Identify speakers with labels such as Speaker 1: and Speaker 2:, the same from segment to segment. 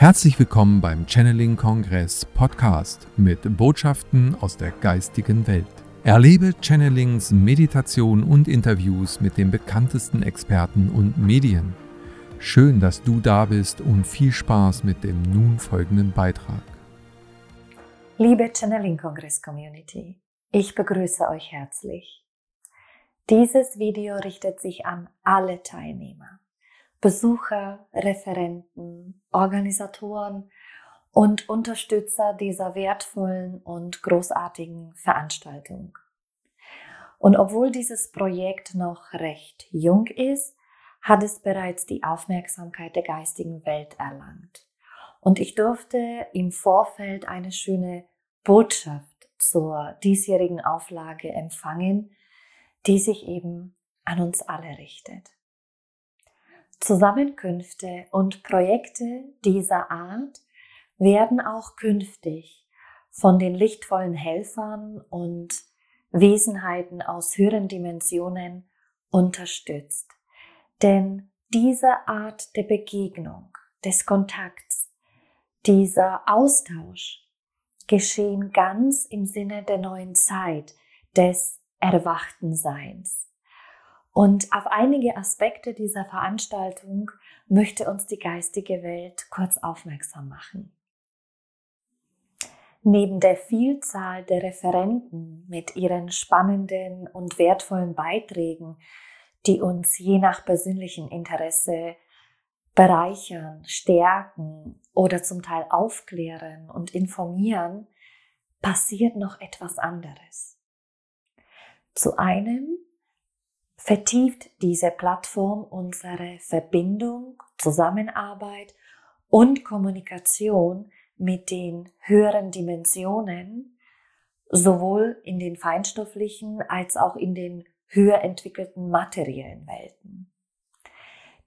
Speaker 1: Herzlich willkommen beim Channeling Kongress Podcast mit Botschaften aus der geistigen Welt. Erlebe Channelings, Meditation und Interviews mit den bekanntesten Experten und Medien. Schön, dass du da bist und viel Spaß mit dem nun folgenden Beitrag.
Speaker 2: Liebe Channeling Kongress Community, ich begrüße euch herzlich. Dieses Video richtet sich an alle Teilnehmer, Besucher, Referenten, Organisatoren und Unterstützer dieser wertvollen und großartigen Veranstaltung. Und obwohl dieses Projekt noch recht jung ist, hat es bereits die Aufmerksamkeit der geistigen Welt erlangt. Und ich durfte im Vorfeld eine schöne Botschaft zur diesjährigen Auflage empfangen, die sich eben an uns alle richtet. Zusammenkünfte und Projekte dieser Art werden auch künftig von den lichtvollen Helfern und Wesenheiten aus höheren Dimensionen unterstützt. Denn diese Art der Begegnung, des Kontakts, dieser Austausch geschehen ganz im Sinne der neuen Zeit, des erwachten Seins. Und auf einige Aspekte dieser Veranstaltung möchte uns die geistige Welt kurz aufmerksam machen. Neben der Vielzahl der Referenten mit ihren spannenden und wertvollen Beiträgen, die uns je nach persönlichem Interesse bereichern, stärken oder zum Teil aufklären und informieren, passiert noch etwas anderes. Zu einem vertieft diese Plattform unsere Verbindung, Zusammenarbeit und Kommunikation mit den höheren Dimensionen, sowohl in den feinstofflichen als auch in den höher entwickelten materiellen Welten.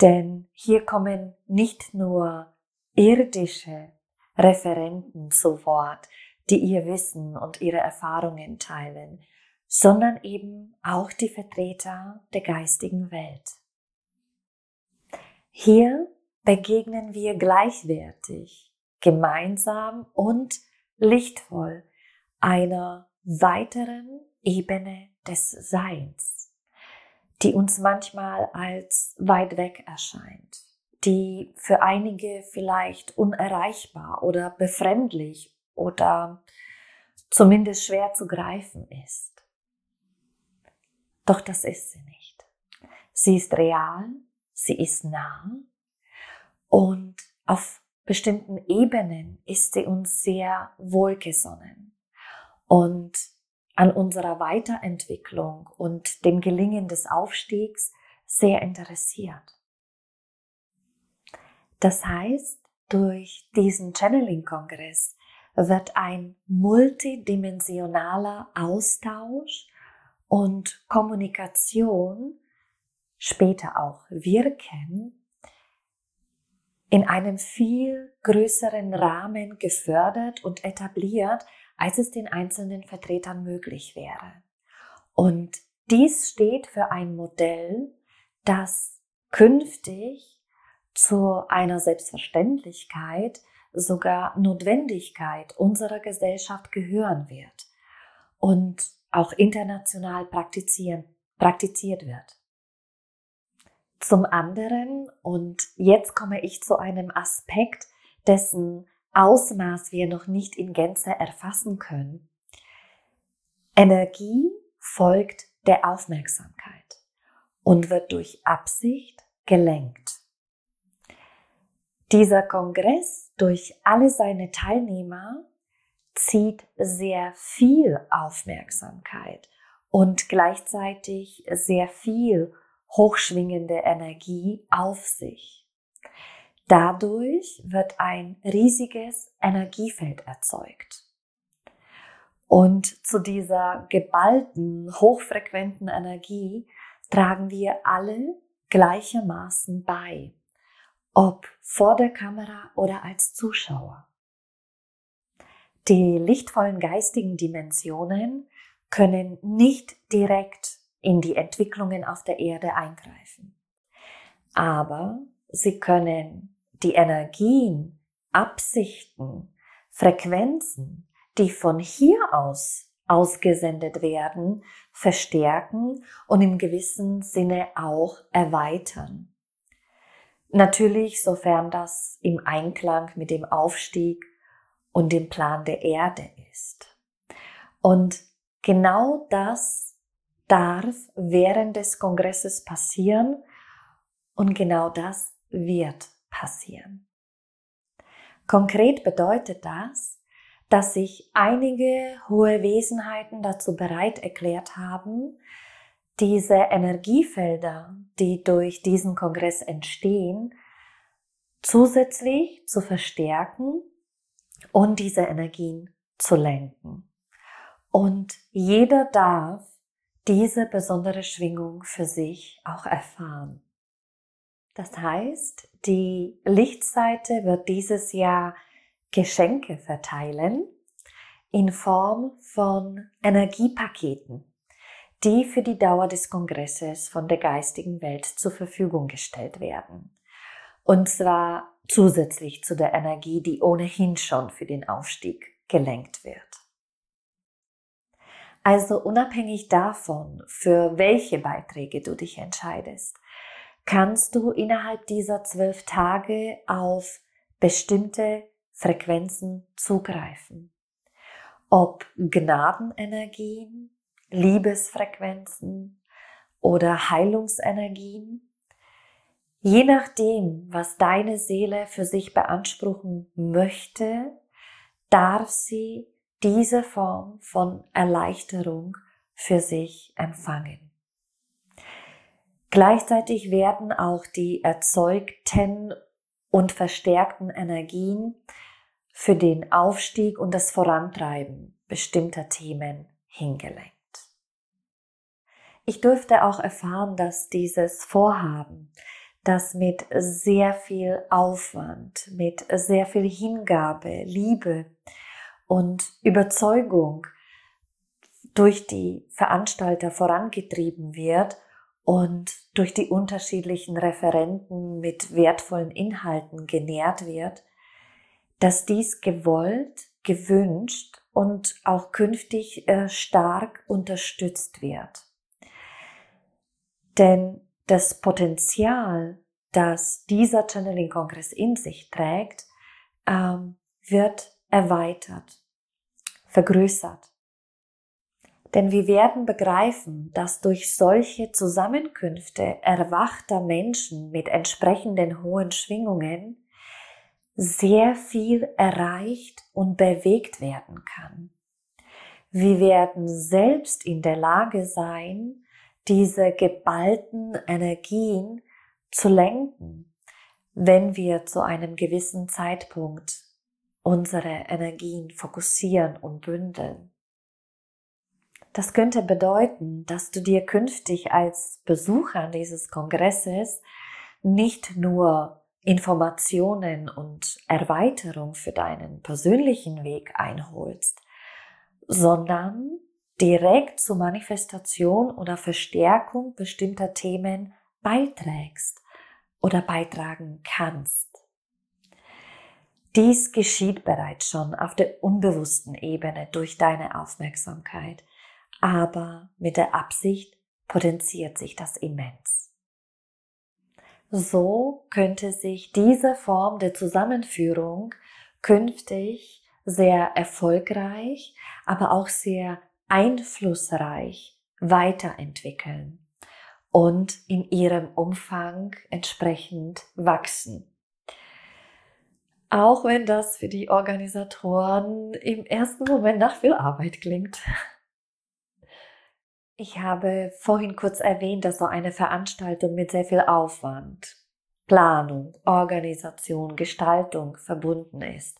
Speaker 2: Denn hier kommen nicht nur irdische Referenten zu Wort, die ihr Wissen und ihre Erfahrungen teilen, sondern eben auch die Vertreter der geistigen Welt. Hier begegnen wir gleichwertig, gemeinsam und lichtvoll einer weiteren Ebene des Seins, die uns manchmal als weit weg erscheint, die für einige vielleicht unerreichbar oder befremdlich oder zumindest schwer zu greifen ist. Doch das ist sie nicht. Sie ist real, sie ist nah und auf bestimmten Ebenen ist sie uns sehr wohlgesonnen und an unserer Weiterentwicklung und dem Gelingen des Aufstiegs sehr interessiert. Das heißt, durch diesen Channeling-Kongress wird ein multidimensionaler Austausch und Kommunikation später auch wirken, in einem viel größeren Rahmen gefördert und etabliert, als es den einzelnen Vertretern möglich wäre. Und dies steht für ein Modell, das künftig zu einer Selbstverständlichkeit, sogar Notwendigkeit unserer Gesellschaft gehören wird. Und auch international praktizieren, praktiziert wird. Zum anderen, und jetzt komme ich zu einem Aspekt, dessen Ausmaß wir noch nicht in Gänze erfassen können. Energie folgt der Aufmerksamkeit und wird durch Absicht gelenkt. Dieser Kongress durch alle seine Teilnehmer zieht sehr viel Aufmerksamkeit und gleichzeitig sehr viel hochschwingende Energie auf sich. Dadurch wird ein riesiges Energiefeld erzeugt. Und zu dieser geballten, hochfrequenten Energie tragen wir alle gleichermaßen bei, ob vor der Kamera oder als Zuschauer. Die lichtvollen geistigen Dimensionen können nicht direkt in die Entwicklungen auf der Erde eingreifen. Aber sie können die Energien Absichten, Frequenzen, die von hier aus ausgesendet werden, verstärken und im gewissen Sinne auch erweitern. Natürlich, sofern das im Einklang mit dem Aufstieg und dem Plan der Erde ist. Und genau das darf während des Kongresses passieren und genau das wird passieren. Konkret bedeutet das, dass sich einige hohe Wesenheiten dazu bereit erklärt haben, diese Energiefelder, die durch diesen Kongress entstehen, zusätzlich zu verstärken und diese Energien zu lenken. Und jeder darf diese besondere Schwingung für sich auch erfahren. Das heißt, die Lichtseite wird dieses Jahr Geschenke verteilen in Form von Energiepaketen, die für die Dauer des Kongresses von der geistigen Welt zur Verfügung gestellt werden. Und zwar zusätzlich zu der Energie, die ohnehin schon für den Aufstieg gelenkt wird. Also unabhängig davon, für welche Beiträge du dich entscheidest, kannst du innerhalb dieser zwölf Tage auf bestimmte Frequenzen zugreifen. Ob Gnadenenergien, Liebesfrequenzen oder Heilungsenergien. Je nachdem, was deine Seele für sich beanspruchen möchte, darf sie diese Form von Erleichterung für sich empfangen. Gleichzeitig werden auch die erzeugten und verstärkten Energien für den Aufstieg und das Vorantreiben bestimmter Themen hingelenkt. Ich durfte auch erfahren, dass dieses Vorhaben, das mit sehr viel Aufwand, mit sehr viel Hingabe, Liebe und Überzeugung durch die Veranstalter vorangetrieben wird, und durch die unterschiedlichen Referenten mit wertvollen Inhalten genährt wird, dass dies gewollt, gewünscht und auch künftig äh, stark unterstützt wird. Denn das Potenzial, das dieser Channeling-Kongress in sich trägt, ähm, wird erweitert, vergrößert. Denn wir werden begreifen, dass durch solche Zusammenkünfte erwachter Menschen mit entsprechenden hohen Schwingungen sehr viel erreicht und bewegt werden kann. Wir werden selbst in der Lage sein, diese geballten Energien zu lenken, wenn wir zu einem gewissen Zeitpunkt unsere Energien fokussieren und bündeln. Das könnte bedeuten, dass du dir künftig als Besucher dieses Kongresses nicht nur Informationen und Erweiterung für deinen persönlichen Weg einholst, sondern direkt zur Manifestation oder Verstärkung bestimmter Themen beiträgst oder beitragen kannst. Dies geschieht bereits schon auf der unbewussten Ebene durch deine Aufmerksamkeit aber mit der Absicht potenziert sich das immens. So könnte sich diese Form der Zusammenführung künftig sehr erfolgreich, aber auch sehr einflussreich weiterentwickeln und in ihrem Umfang entsprechend wachsen. Auch wenn das für die Organisatoren im ersten Moment nach viel Arbeit klingt. Ich habe vorhin kurz erwähnt, dass so eine Veranstaltung mit sehr viel Aufwand, Planung, Organisation, Gestaltung verbunden ist.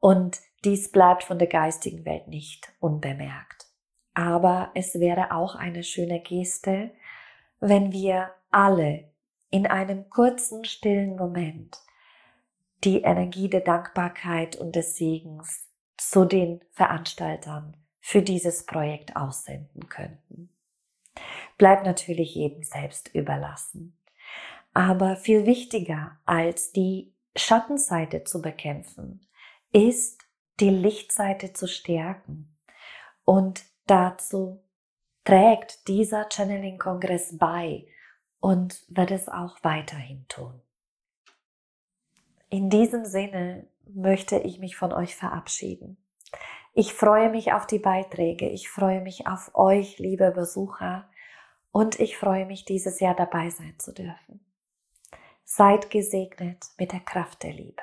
Speaker 2: Und dies bleibt von der geistigen Welt nicht unbemerkt. Aber es wäre auch eine schöne Geste, wenn wir alle in einem kurzen, stillen Moment die Energie der Dankbarkeit und des Segens zu den Veranstaltern für dieses Projekt aussenden könnten. Bleibt natürlich jedem selbst überlassen. Aber viel wichtiger als die Schattenseite zu bekämpfen, ist die Lichtseite zu stärken. Und dazu trägt dieser Channeling-Kongress bei und wird es auch weiterhin tun. In diesem Sinne möchte ich mich von euch verabschieden. Ich freue mich auf die Beiträge, ich freue mich auf euch, liebe Besucher, und ich freue mich, dieses Jahr dabei sein zu dürfen. Seid gesegnet mit der Kraft der Liebe.